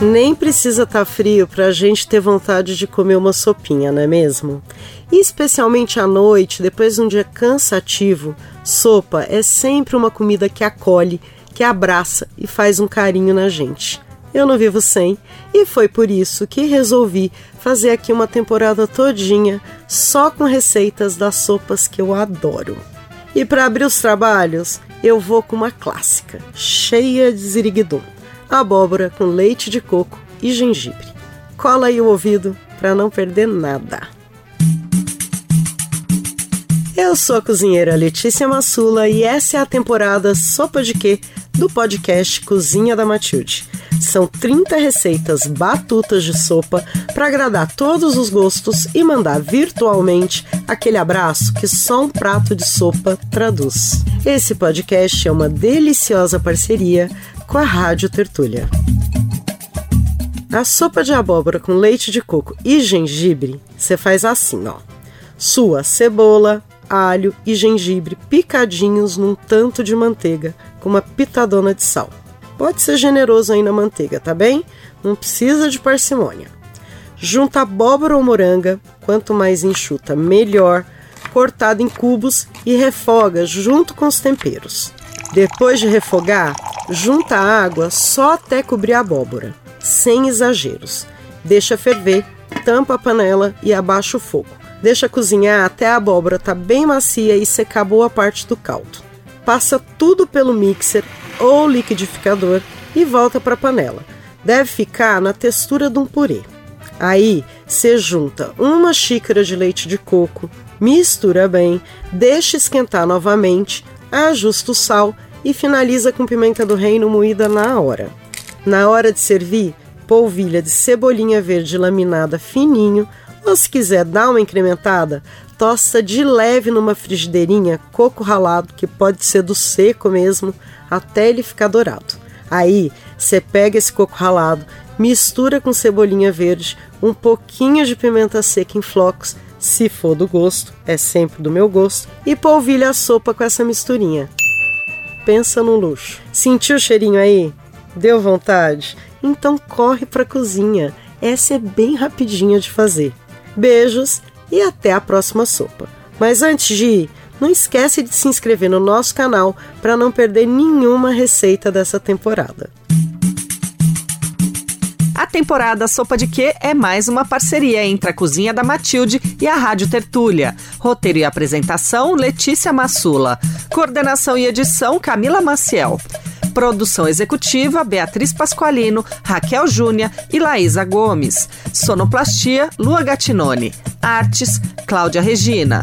Nem precisa estar tá frio para a gente ter vontade de comer uma sopinha, não é mesmo? E especialmente à noite, depois de um dia cansativo, sopa é sempre uma comida que acolhe, que abraça e faz um carinho na gente. Eu não vivo sem, e foi por isso que resolvi fazer aqui uma temporada todinha só com receitas das sopas que eu adoro. E para abrir os trabalhos, eu vou com uma clássica, cheia de ziriguidum abóbora com leite de coco e gengibre. Cola aí o ouvido para não perder nada. Eu sou a cozinheira Letícia Massula e essa é a temporada Sopa de Quê do podcast Cozinha da Matilde. São 30 receitas batutas de sopa para agradar todos os gostos e mandar virtualmente aquele abraço que só um prato de sopa traduz. Esse podcast é uma deliciosa parceria com a Rádio Tertúlia. A sopa de abóbora com leite de coco e gengibre, você faz assim, ó. Sua cebola, alho e gengibre picadinhos num tanto de manteiga com uma pitadona de sal. Pode ser generoso aí na manteiga, tá bem? Não precisa de parcimônia. Junta abóbora ou moranga, quanto mais enxuta, melhor, cortada em cubos e refoga junto com os temperos. Depois de refogar, junta a água só até cobrir a abóbora, sem exageros. Deixa ferver, tampa a panela e abaixa o fogo. Deixa cozinhar até a abóbora tá bem macia e secar boa parte do caldo. Passa tudo pelo mixer ou liquidificador e volta para a panela. Deve ficar na textura de um purê. Aí você junta uma xícara de leite de coco, mistura bem, deixa esquentar novamente, ajusta o sal e finaliza com pimenta do reino moída na hora. Na hora de servir, polvilha de cebolinha verde laminada fininho, ou se quiser dar uma incrementada, tosta de leve numa frigideirinha coco ralado, que pode ser do seco mesmo, até ele ficar dourado. Aí, você pega esse coco ralado, mistura com cebolinha verde, um pouquinho de pimenta seca em flocos, se for do gosto, é sempre do meu gosto, e polvilha a sopa com essa misturinha pensa no luxo. Sentiu o cheirinho aí? Deu vontade? Então corre para a cozinha. Essa é bem rapidinha de fazer. Beijos e até a próxima sopa. Mas antes de ir, não esquece de se inscrever no nosso canal para não perder nenhuma receita dessa temporada. A temporada Sopa de Quê é mais uma parceria entre a Cozinha da Matilde e a Rádio Tertúlia. Roteiro e apresentação, Letícia Massula. Coordenação e edição, Camila Maciel. Produção executiva, Beatriz Pasqualino, Raquel Júnia e Laísa Gomes. Sonoplastia, Lua Gatinone. Artes, Cláudia Regina.